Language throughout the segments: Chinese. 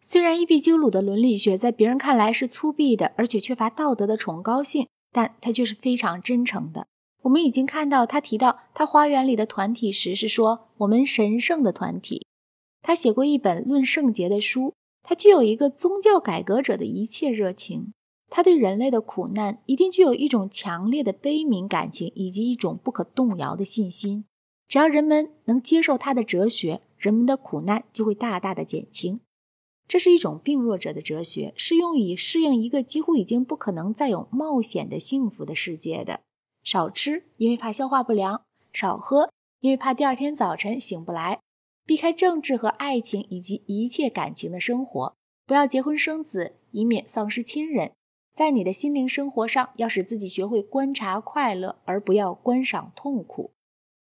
虽然伊壁鸠鲁的伦理学在别人看来是粗鄙的，而且缺乏道德的崇高性，但他却是非常真诚的。我们已经看到，他提到他花园里的团体时是说“我们神圣的团体”。他写过一本论圣洁的书。他具有一个宗教改革者的一切热情。他对人类的苦难一定具有一种强烈的悲悯感情，以及一种不可动摇的信心。只要人们能接受他的哲学，人们的苦难就会大大的减轻。这是一种病弱者的哲学，适用于适应一个几乎已经不可能再有冒险的幸福的世界的。少吃，因为怕消化不良；少喝，因为怕第二天早晨醒不来；避开政治和爱情以及一切感情的生活；不要结婚生子，以免丧失亲人。在你的心灵生活上，要使自己学会观察快乐，而不要观赏痛苦。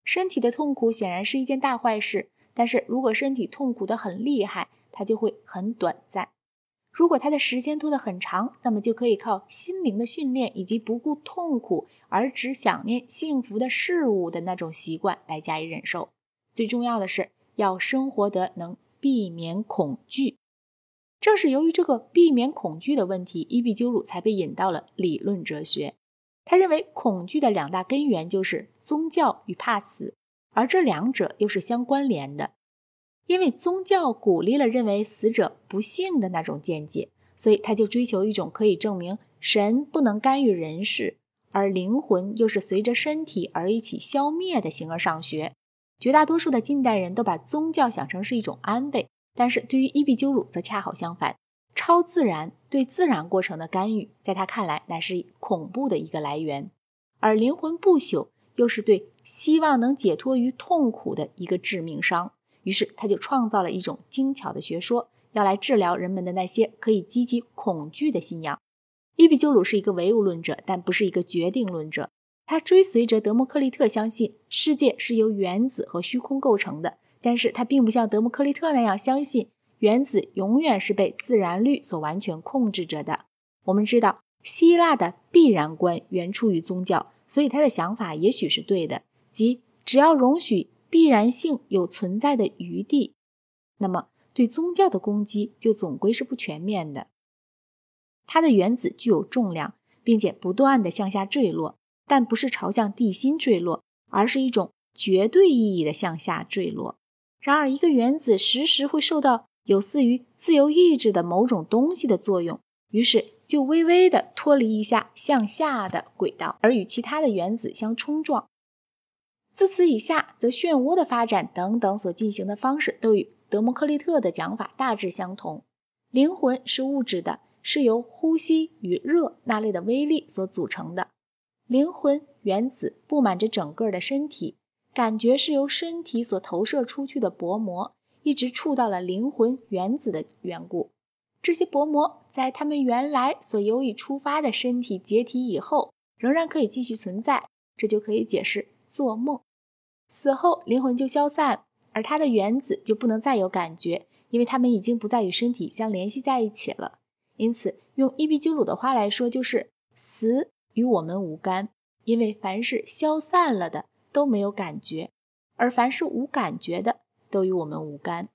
身体的痛苦显然是一件大坏事，但是如果身体痛苦的很厉害，它就会很短暂。如果他的时间拖得很长，那么就可以靠心灵的训练以及不顾痛苦而只想念幸福的事物的那种习惯来加以忍受。最重要的是要生活得能避免恐惧。正是由于这个避免恐惧的问题，伊壁鸠鲁才被引到了理论哲学。他认为恐惧的两大根源就是宗教与怕死，而这两者又是相关联的。因为宗教鼓励了认为死者不幸的那种见解，所以他就追求一种可以证明神不能干预人事，而灵魂又是随着身体而一起消灭的形而上学。绝大多数的近代人都把宗教想成是一种安慰，但是对于伊壁鸠鲁则恰好相反。超自然对自然过程的干预，在他看来乃是恐怖的一个来源，而灵魂不朽又是对希望能解脱于痛苦的一个致命伤。于是他就创造了一种精巧的学说，要来治疗人们的那些可以激起恐惧的信仰。伊壁鸠鲁是一个唯物论者，但不是一个决定论者。他追随着德谟克利特，相信世界是由原子和虚空构成的，但是他并不像德谟克利特那样相信原子永远是被自然律所完全控制着的。我们知道希腊的必然观原出于宗教，所以他的想法也许是对的，即只要容许。必然性有存在的余地，那么对宗教的攻击就总归是不全面的。它的原子具有重量，并且不断的向下坠落，但不是朝向地心坠落，而是一种绝对意义的向下坠落。然而，一个原子时时会受到有似于自由意志的某种东西的作用，于是就微微的脱离一下向下的轨道，而与其他的原子相冲撞。自此以下，则漩涡的发展等等所进行的方式，都与德谟克利特的讲法大致相同。灵魂是物质的，是由呼吸与热那类的微粒所组成的。灵魂原子布满着整个的身体，感觉是由身体所投射出去的薄膜，一直触到了灵魂原子的缘故。这些薄膜在他们原来所由以出发的身体解体以后，仍然可以继续存在，这就可以解释做梦。死后，灵魂就消散，而它的原子就不能再有感觉，因为它们已经不再与身体相联系在一起了。因此，用伊壁鸠鲁的话来说，就是死与我们无干，因为凡是消散了的都没有感觉，而凡是无感觉的都与我们无干。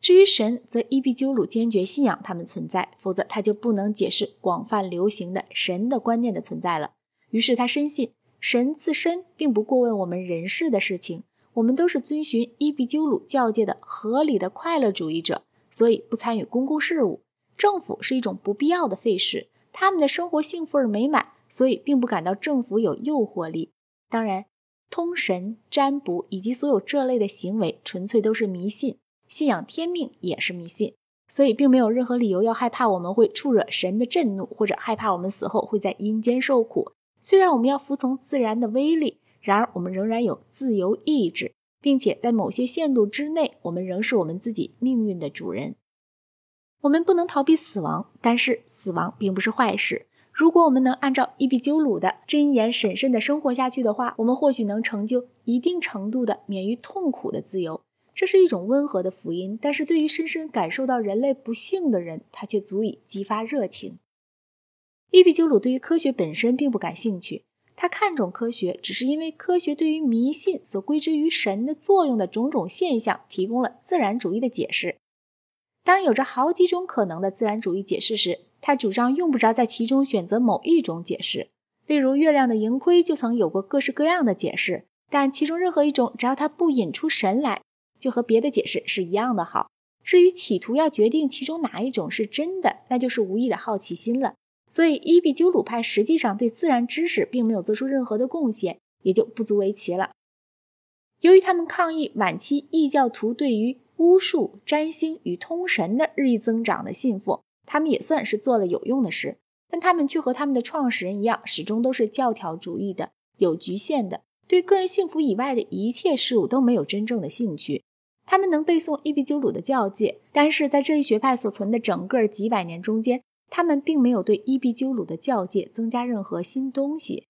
至于神，则伊壁鸠鲁坚决信仰他们存在，否则他就不能解释广泛流行的神的观念的存在了。于是他深信。神自身并不过问我们人世的事情，我们都是遵循伊壁鸠鲁教界的合理的快乐主义者，所以不参与公共事务。政府是一种不必要的费事，他们的生活幸福而美满，所以并不感到政府有诱惑力。当然，通神、占卜以及所有这类的行为，纯粹都是迷信。信仰天命也是迷信，所以并没有任何理由要害怕我们会触惹神的震怒，或者害怕我们死后会在阴间受苦。虽然我们要服从自然的威力，然而我们仍然有自由意志，并且在某些限度之内，我们仍是我们自己命运的主人。我们不能逃避死亡，但是死亡并不是坏事。如果我们能按照伊壁鸠鲁的箴言审慎地生活下去的话，我们或许能成就一定程度的免于痛苦的自由。这是一种温和的福音，但是对于深深感受到人类不幸的人，它却足以激发热情。伊壁鸠鲁对于科学本身并不感兴趣，他看重科学，只是因为科学对于迷信所归之于神的作用的种种现象提供了自然主义的解释。当有着好几种可能的自然主义解释时，他主张用不着在其中选择某一种解释。例如，月亮的盈亏就曾有过各式各样的解释，但其中任何一种，只要它不引出神来，就和别的解释是一样的好。至于企图要决定其中哪一种是真的，那就是无意的好奇心了。所以，伊壁鸠鲁派实际上对自然知识并没有做出任何的贡献，也就不足为奇了。由于他们抗议晚期异教徒对于巫术、占星与通神的日益增长的信奉，他们也算是做了有用的事。但他们却和他们的创始人一样，始终都是教条主义的、有局限的，对个人幸福以外的一切事物都没有真正的兴趣。他们能背诵伊壁鸠鲁的教诫，但是在这一学派所存的整个几百年中间，他们并没有对伊壁鸠鲁的教界增加任何新东西。